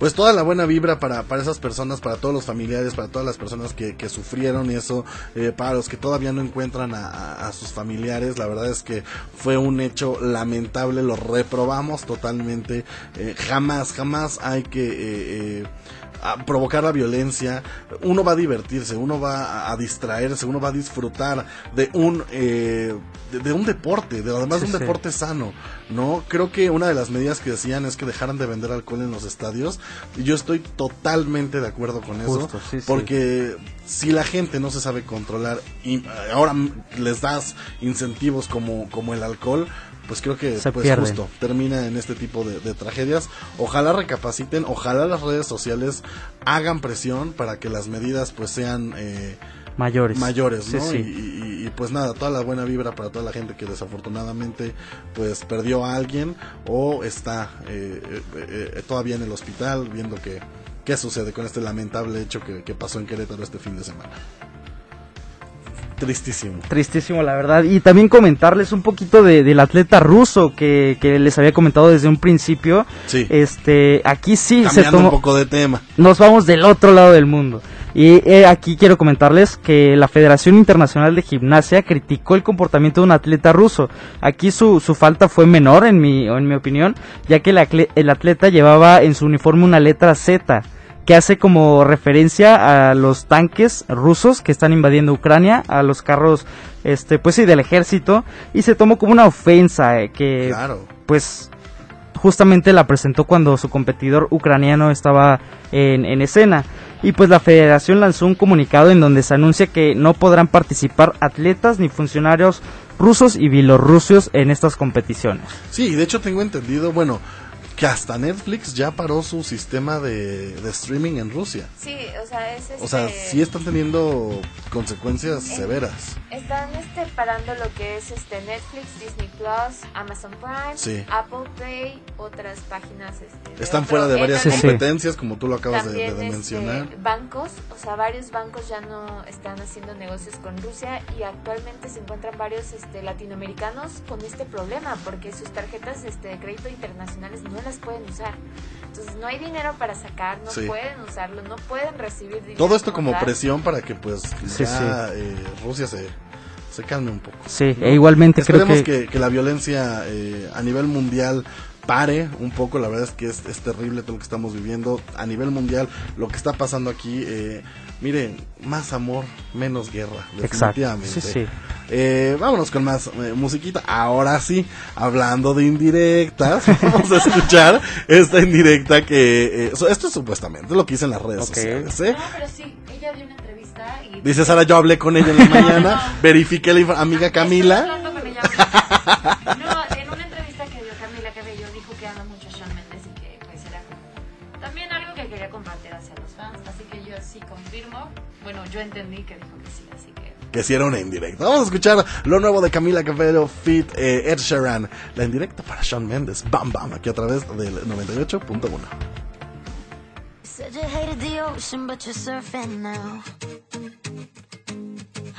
Pues toda la buena vibra para, para esas personas, para todos los familiares, para todas las personas que, que sufrieron eso, eh, para los que todavía no encuentran a, a- a sus familiares. La verdad es que fue un hecho lamentable, lo reprobamos totalmente. Eh, jamás, jamás hay que... eh, eh, a provocar la violencia, uno va a divertirse, uno va a, distraerse, uno va a disfrutar de un eh, de, de un deporte, de además de Sí, un sí. deporte sano, ¿no? Creo que una de las medidas que decían es que dejaran de vender alcohol en los estadios y yo estoy totalmente de acuerdo con eso, Justo, sí, sí. porque si la gente no se sabe controlar y eh, ahora les das incentivos como como el alcohol, pues creo que Se pues pierden. justo termina en este tipo de, de tragedias. Ojalá recapaciten, ojalá las redes sociales hagan presión para que las medidas pues sean eh, Mayores. mayores, Sí, ¿no? sí. Y, y- y, pues nada, toda la buena vibra para toda la gente que desafortunadamente pues perdió a alguien o está eh, eh, eh, todavía en el hospital viendo que qué sucede con este lamentable hecho que, que pasó en Querétaro este fin de semana. Tristísimo. Tristísimo, la verdad. Y también comentarles un poquito de- del atleta ruso que, que les había comentado desde un principio. Sí. Este, aquí sí se Cambiando tomó. un poco de tema. Nos vamos del otro lado del mundo. Y eh, aquí quiero comentarles que la Federación Internacional de Gimnasia criticó el comportamiento de un atleta ruso. Aquí su, su falta fue menor, en mi, en mi opinión, ya que el atleta llevaba en su uniforme una letra Z, que hace como referencia a los tanques rusos que están invadiendo Ucrania, a los carros, este, pues sí, del ejército, y se tomó como una ofensa, eh, que, Claro. pues, justamente la presentó cuando su competidor ucraniano estaba en, en escena. Y pues la federación lanzó un comunicado en donde se anuncia que no podrán participar atletas ni funcionarios rusos y bielorrusios en estas competiciones. Sí, de hecho tengo entendido, bueno, que hasta Netflix ya paró su sistema de, de streaming en Rusia. Sí, o sea, es este... O sea, sí están teniendo consecuencias severas. Están este, parando lo que es este Netflix, Disney Plus, Amazon Prime, Sí. Apple Pay, otras páginas. Este, Están fuera de varias índole. competencias, como tú lo acabas de, También de este, mencionar. bancos, o sea, varios bancos ya no están haciendo negocios con Rusia y actualmente se encuentran varios este, latinoamericanos con este problema porque sus tarjetas este, de crédito internacionales no las pueden usar. Entonces no hay dinero para sacar, no Sí. pueden usarlo, no pueden recibir dinero. Todo esto como tal. presión para que pues Sí, ya eh, Rusia se, se calme un poco. Sí, e igualmente creo Esperemos que- que... que la violencia eh, a nivel mundial pare un poco. La verdad es que es, es terrible todo lo que estamos viviendo a nivel mundial. Lo que está pasando aquí, eh, miren, más amor, menos guerra, Exacto. definitivamente. Sí, sí. Eh, vámonos con más eh, musiquita. Ahora sí, hablando de indirectas, [LAUGHS] vamos a escuchar esta indirecta que... eh, so- esto es supuestamente lo que hice en las redes Ok. sociales. ¿eh? No, pero sí, ella dio una entrevista y... Dice Sara, yo hablé con ella en la [LAUGHS] mañana, verifiqué la amiga Camila. hablando con ella. [LAUGHS] yo entendí que dijo que sí, así que que si era una indirecta. Vamos a escuchar lo nuevo de Camila Cabello Fit eh, Ed Sheeran. La indirecta para Shawn Mendes. Bam Bam, aquí a través del 98.1. Said you hated the ocean, but you're surfing now.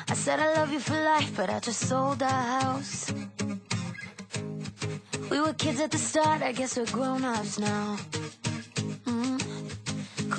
I said I love you for life, but I just sold our house. We were kids at the start, I guess we're grown ups now.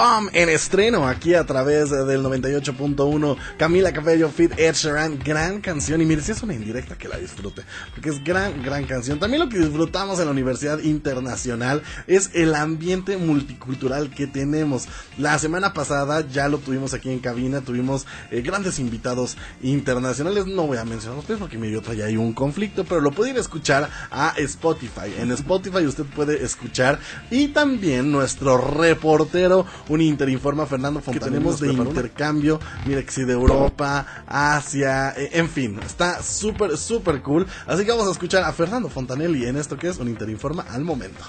Bam en estreno aquí a través del 98.1 Camila Cabello Fit Ed Sheeran, gran canción y mire si es una indirecta que la disfrute, porque es gran, gran canción. También lo que disfrutamos en la Universidad Internacional es el ambiente multicultural que tenemos. La semana pasada ya lo tuvimos aquí en cabina, tuvimos eh, grandes invitados internacionales, no voy a mencionarlos pues, porque me traía ahí un conflicto, pero lo puede ir a escuchar a Spotify. En Spotify usted puede escuchar y también nuestro reportero un Interinforma Fernando Fontanelli. Que tenemos de intercambio, mire que sí, de Europa, Asia, eh, en fin, está súper, súper cool. Así que vamos a escuchar a Fernando Fontanelli en esto que es un Interinforma al momento.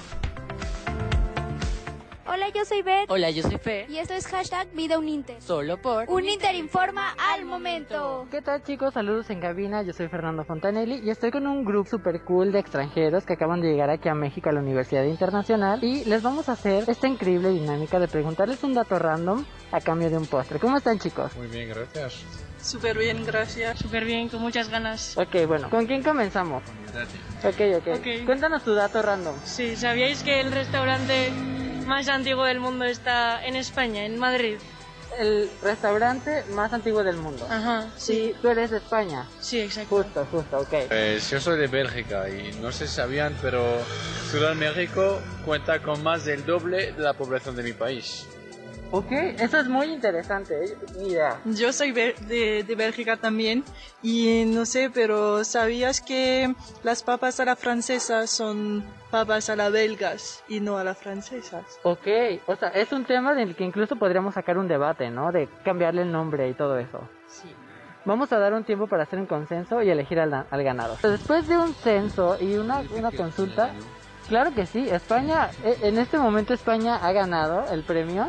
Hola yo soy Beth. Hola, yo soy Fe. Y esto es hashtag Vida Uninter. Solo por Un Inter informa al momento. ¿Qué tal chicos? Saludos en cabina, yo soy Fernando Fontanelli y estoy con un grupo super cool de extranjeros que acaban de llegar aquí a México a la Universidad Internacional y les vamos a hacer esta increíble dinámica de preguntarles un dato random a cambio de un postre. ¿Cómo están chicos? Muy bien, gracias. Súper bien, gracias. Súper bien, con muchas ganas. Ok, bueno, ¿con quién comenzamos? Ok, ok. Ok. Cuéntanos tu dato random. Sí, ¿sabíais que el restaurante más antiguo del mundo está en España, en Madrid? El restaurante más antiguo del mundo. Ajá, Sí, tú eres de España. Sí, exacto. Justo, justo, ok. Pues yo soy de Bélgica y no sé si sabían, pero Ciudad de México cuenta con más del doble de la población de mi país. Ok, eso es muy interesante, ¿eh? Idea. Yo soy de, de Bélgica también y no sé, pero ¿sabías que las papas a la francesa son papas a la belgas y no a las francesas? Ok, o sea, es un tema del que incluso podríamos sacar un debate, ¿no? De cambiarle el nombre y todo eso. Sí. Vamos a dar un tiempo para hacer un consenso y elegir al, al ganador. Después de un censo y una, una consulta, claro que sí, España, eh, en este momento España ha ganado el premio.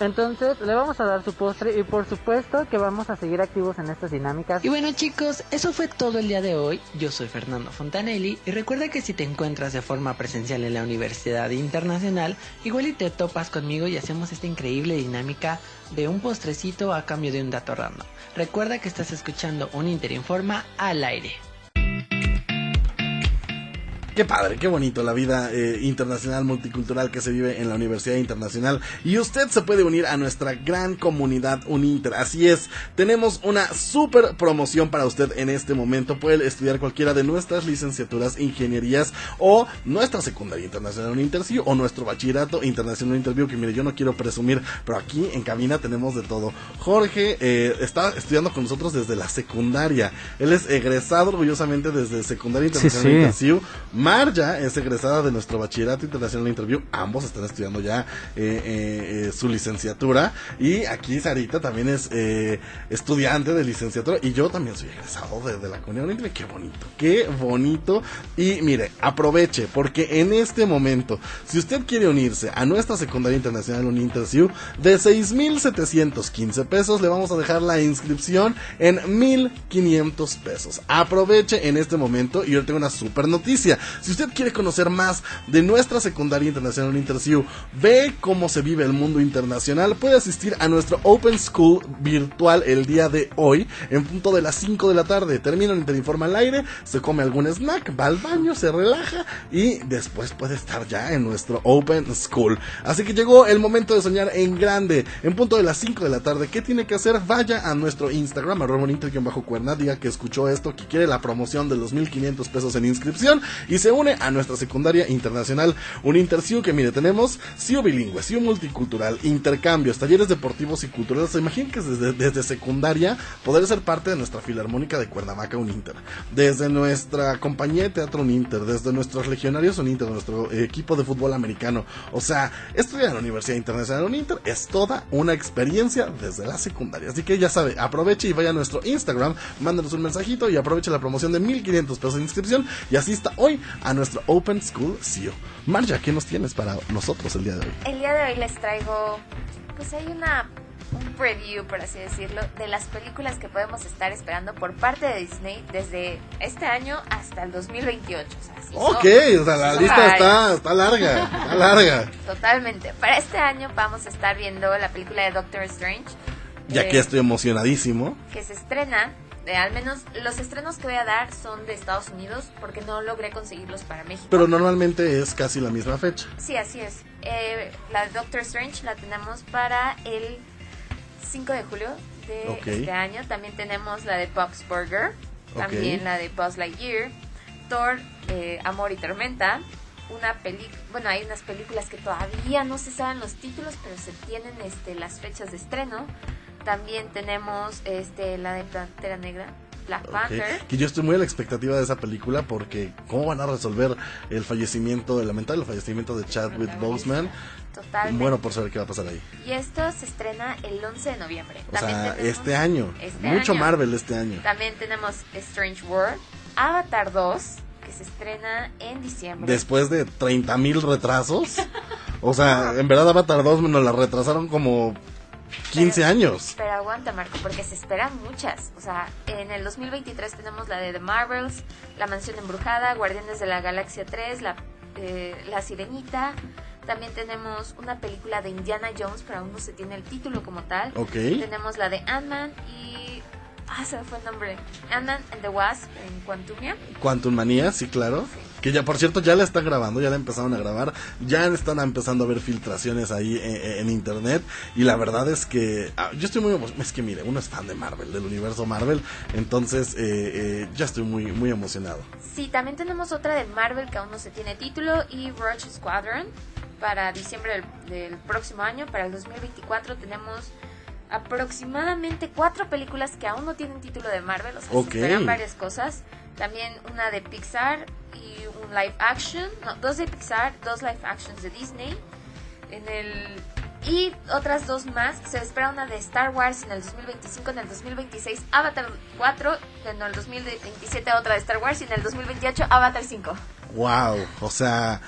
Entonces le vamos a dar su postre y por supuesto que vamos a seguir activos en estas dinámicas. Y bueno chicos, eso fue todo el día de hoy. Yo soy Fernando Fontanelli y recuerda que si te encuentras de forma presencial en la Universidad Internacional, igual y te topas conmigo y hacemos esta increíble dinámica de un postrecito a cambio de un dato random. Recuerda que estás escuchando un Interinforma al aire. Qué padre, qué bonito la vida eh, internacional multicultural que se vive en la Universidad Internacional. Y usted se puede unir a nuestra gran comunidad Uninter. Así es, tenemos una super promoción para usted en este momento. Puede estudiar cualquiera de nuestras licenciaturas, ingenierías o nuestra secundaria internacional Uninter, sí, o nuestro bachillerato internacional Interview. Que mire, yo no quiero presumir, pero aquí en cabina tenemos de todo. Jorge eh, está estudiando con nosotros desde la secundaria. Él es egresado orgullosamente desde secundaria Sí, internacional sí. Interview. Marja es egresada de nuestro bachillerato internacional Interview. Ambos están estudiando ya eh, eh, eh, su licenciatura. Y aquí Sarita también es estudiante de licenciatura. Y yo también soy egresado de, la comunidad Interview. Qué bonito, qué bonito. Y mire, aproveche, porque en este momento, si usted quiere unirse a nuestra secundaria internacional Uninterview, de 6,715 pesos le vamos a dejar la inscripción en 1,500 pesos. Aproveche en este momento y yo tengo una super noticia. Si usted quiere conocer más de nuestra secundaria internacional Interview, ve cómo se vive el mundo internacional, puede asistir a nuestro Open School virtual el día de hoy, en punto de las 5 de la tarde. Termina el Interinforma al aire, se come algún snack, va al baño, se relaja y después puede estar ya en nuestro Open School. Así que llegó el momento de soñar en grande, en punto de las 5 de la tarde. ¿Qué tiene que hacer? Vaya a nuestro Instagram, arroba bajo cuerna, diga que escuchó esto, que quiere la promoción de los 1500 pesos en inscripción y une a nuestra secundaria internacional, un interciu que mire, tenemos CIO bilingüe, CIO multicultural, intercambios, talleres deportivos y culturales. ¿Se imaginan que desde, desde secundaria poder ser parte de nuestra filarmónica de Cuernavaca Uninter? Desde nuestra compañía de teatro Uninter, desde nuestros legionarios Uninter, nuestro equipo de fútbol americano. O sea, estudiar en la Universidad Internacional Uninter es toda una experiencia desde la secundaria. Así que ya sabe, aproveche y vaya a nuestro Instagram, mándenos un mensajito y aproveche la promoción de 1500 pesos de inscripción y asista hoy a nuestro Open School CEO. Marja, ¿qué nos tienes para nosotros el día de hoy? El día de hoy les traigo, pues hay una un preview, por así decirlo, de las películas que podemos estar esperando por parte de Disney desde este año hasta el 2028. O sea, son- Ok, o sea, la lista está, está larga, está larga. [LAUGHS] Totalmente. Para este año vamos a estar viendo la película de Doctor Strange. Ya eh, que estoy emocionadísimo. que se estrena. Eh, al menos los estrenos que voy a dar son de Estados Unidos porque no logré conseguirlos para México. Pero normalmente es casi la misma fecha. Sí, así es. Eh, la de Doctor Strange la tenemos para el 5 de julio de este año. También tenemos la de Bob's Burger. También la de Buzz Lightyear. Thor, eh, Amor y Tormenta. Una peli bueno, hay unas películas que todavía no se saben los títulos, pero se tienen este, las fechas de estreno. También tenemos este, la de Pantera Negra, Black Panther. Que yo estoy muy a la expectativa de esa película porque cómo van a resolver el fallecimiento, el lamentable fallecimiento de Chadwick Boseman. Totalmente. Bueno, por saber qué va a pasar ahí. Y esto se estrena el 11 de noviembre. O sea, este año. este Mucho año. Marvel este año. También tenemos Strange World, Avatar 2, que se estrena en diciembre. Después de 30 mil retrasos. [LAUGHS] O sea, en verdad Avatar 2 nos la retrasaron como 15 años. Pero aguanta, Marco, porque se esperan muchas. O sea, en el 2023 tenemos la de The Marvels, La Mansión Embrujada, Guardianes de la Galaxia 3, La, eh, la Sirenita. También tenemos una película de Indiana Jones, pero aún no se tiene el título como tal. Ok. Tenemos la de Ant-Man y... Ah, se me fue el nombre. Ant-Man and the Wasp en Quantumia. Quantum Manía, sí, claro. Que ya, por cierto, ya la están grabando, ya la empezaron a grabar. Ya están empezando a ver filtraciones ahí en, en internet. Y la verdad es que ah, yo estoy muy Es que mire, uno es fan de Marvel, del universo Marvel. Entonces, eh, eh, ya estoy muy, muy emocionado. Sí, también tenemos otra de Marvel que aún no se tiene título y Roach Squadron para diciembre del, del próximo año. Para el 2024 tenemos aproximadamente cuatro películas que aún no tienen título de Marvel, o sea, Ok. se esperan varias cosas. También una de Pixar y un live action, no, dos de Pixar, dos live actions de Disney. En el y otras dos más. Se espera una de Star Wars en el 2025, en el 2026 Avatar 4, en el 2027 otra de Star Wars y en el 2028 Avatar 5. Wow, o sea,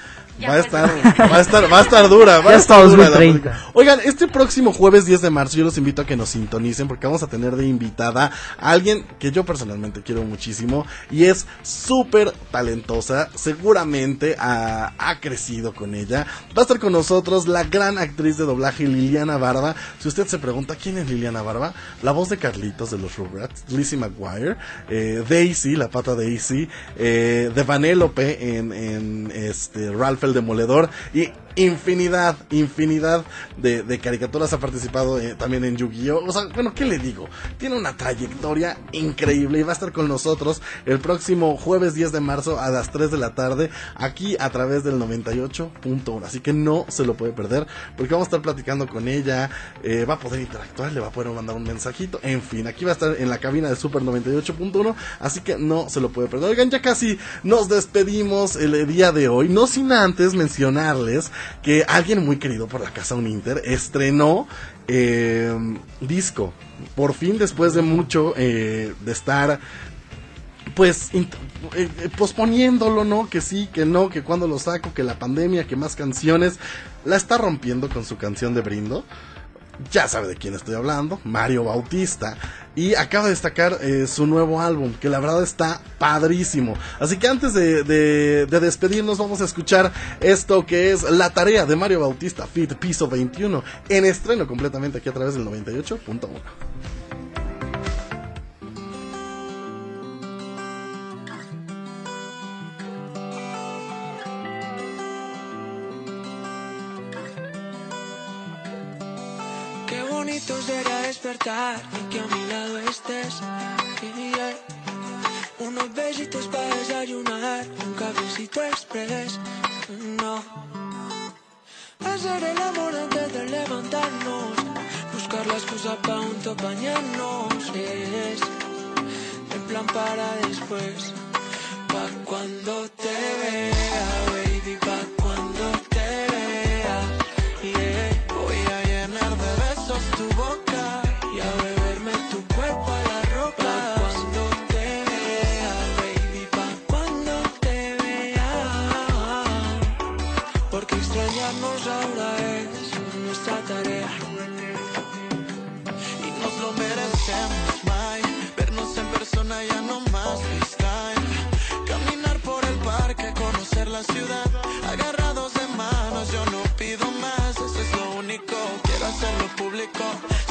va a estar, va a estar, va a estar dura, va a estar dura la 2030. película. Oigan, este próximo jueves 10 de marzo yo los invito a que nos sintonicen porque vamos a tener de invitada a alguien que yo personalmente quiero muchísimo y es súper talentosa, seguramente ha, ha crecido con ella. Va a estar con nosotros la gran actriz de doblaje Liliana Barba. Si usted se pregunta quién es Liliana Barba, la voz de Carlitos de los Rugrats, Lizzie McGuire, eh, Daisy, la pata Daisy, eh, de Vanellope en, en este Ralph el Demoledor y infinidad, infinidad de, de caricaturas ha participado eh, también en Yu-Gi-Oh! O sea, bueno, ¿qué le digo? Tiene una trayectoria increíble y va a estar con nosotros el próximo jueves 10 de marzo a las 3 de la tarde aquí a través del 98.1. Así que no se lo puede perder porque vamos a estar platicando con ella, eh, va a poder interactuar, le va a poder mandar un mensajito, en fin, aquí va a estar en la cabina de Super 98.1, así que no se lo puede perder. Oigan, ya casi nos despedimos el día de hoy, no sin antes mencionarles que alguien muy querido por la casa Uninter estrenó eh, disco. Por fin, después de mucho eh, de estar pues eh, eh, posponiéndolo, ¿no? Que sí, que no, que cuando lo saco, que la pandemia, que más canciones. La está rompiendo con su canción de Brindo. Ya sabe de quién estoy hablando, Mario Bautista. Y acaba de destacar eh, su nuevo álbum, que la verdad está padrísimo. Así que antes de, de- de despedirnos, vamos a escuchar esto que es La Tarea de Mario Bautista, Fit Piso 21, en estreno completamente aquí a través del 98.1. que a mi lado estés. Yeah. Unos besitos para desayunar, un cafecito express. No. Hacer el amor antes de levantarnos. Buscar la excusa para juntos bañarnos. Es el plan para después. Pa' cuando te vea,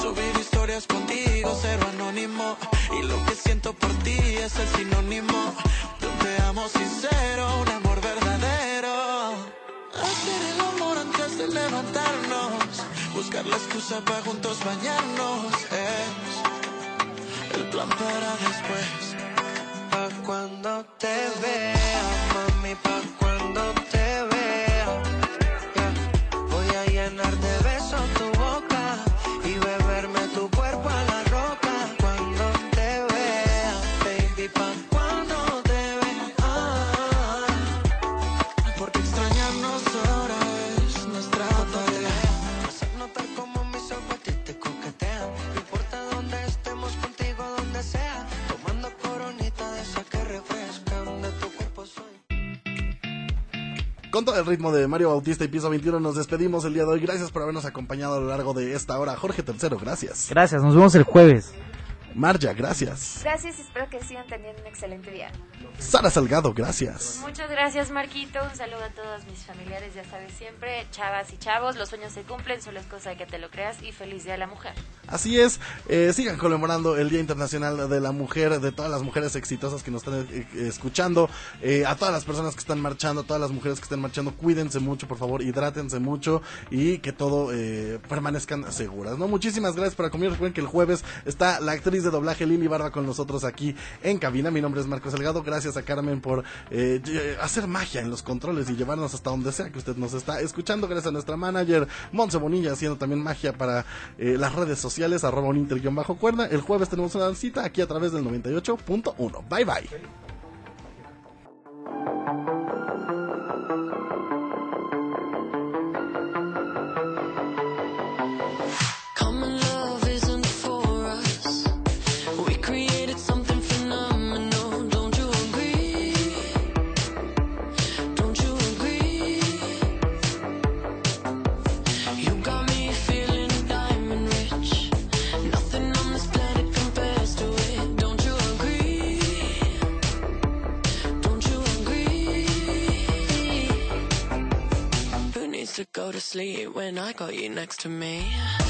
Subir historias contigo, cero anónimo. Y lo que siento por ti es el sinónimo. un te amo sincero, un amor verdadero. Hacer el amor antes de levantarnos. Buscar la excusa para juntos bañarnos. Es el plan para después. Pa' cuando te vea, mami, pa' ritmo de Mario Bautista y Piso 21 nos despedimos el día de hoy. Gracias por habernos acompañado a lo largo de esta hora. Jorge Tercero, gracias. Gracias, nos vemos el jueves. Marja, gracias. Gracias y espero que sigan teniendo un excelente día. Sara Salgado, gracias. Muchas gracias, Marquito. Un saludo a todos mis familiares, ya sabes siempre, chavas y chavos, los sueños se cumplen, solo es cosa de que te lo creas y feliz Día de la Mujer. Así es, eh, sigan conmemorando el Día Internacional de la Mujer, de todas las mujeres exitosas que nos están eh, escuchando, eh, a todas las personas que están marchando, a todas las mujeres que están marchando, cuídense mucho, por favor, hidrátense mucho y que todo eh, permanezcan seguras. ¿no? Muchísimas gracias por acompañarnos. Recuerden que el jueves está la actriz de doblaje Lili Barba con nosotros aquí en cabina. Mi nombre es Marcos Salgado. Gracias a Carmen por eh, hacer magia en los controles y llevarnos hasta donde sea que usted nos está escuchando. Gracias a nuestra manager Monse Bonilla haciendo también magia para eh, las redes sociales, arroba un inter bajo cuerda. El jueves tenemos una cita aquí a través del 98.1. Bye bye. Got you next to me.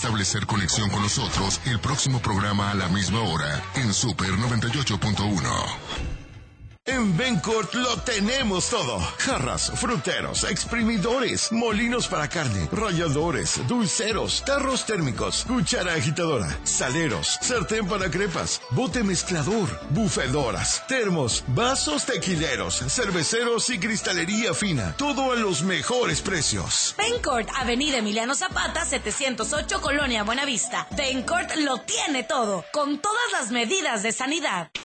Establecer conexión con nosotros el próximo programa a la misma hora en Super 98.1. Lo tenemos todo. Jarras, fruteros, exprimidores, molinos para carne, ralladores, dulceros, tarros térmicos, cuchara agitadora, saleros, sartén para crepas, bote mezclador, bufedoras, termos, vasos tequileros, cerveceros y cristalería fina. Todo a los mejores precios. Bencourt, Avenida Emiliano Zapata, 708, Colonia Buenavista. Bencourt lo tiene todo, con todas las medidas de sanidad.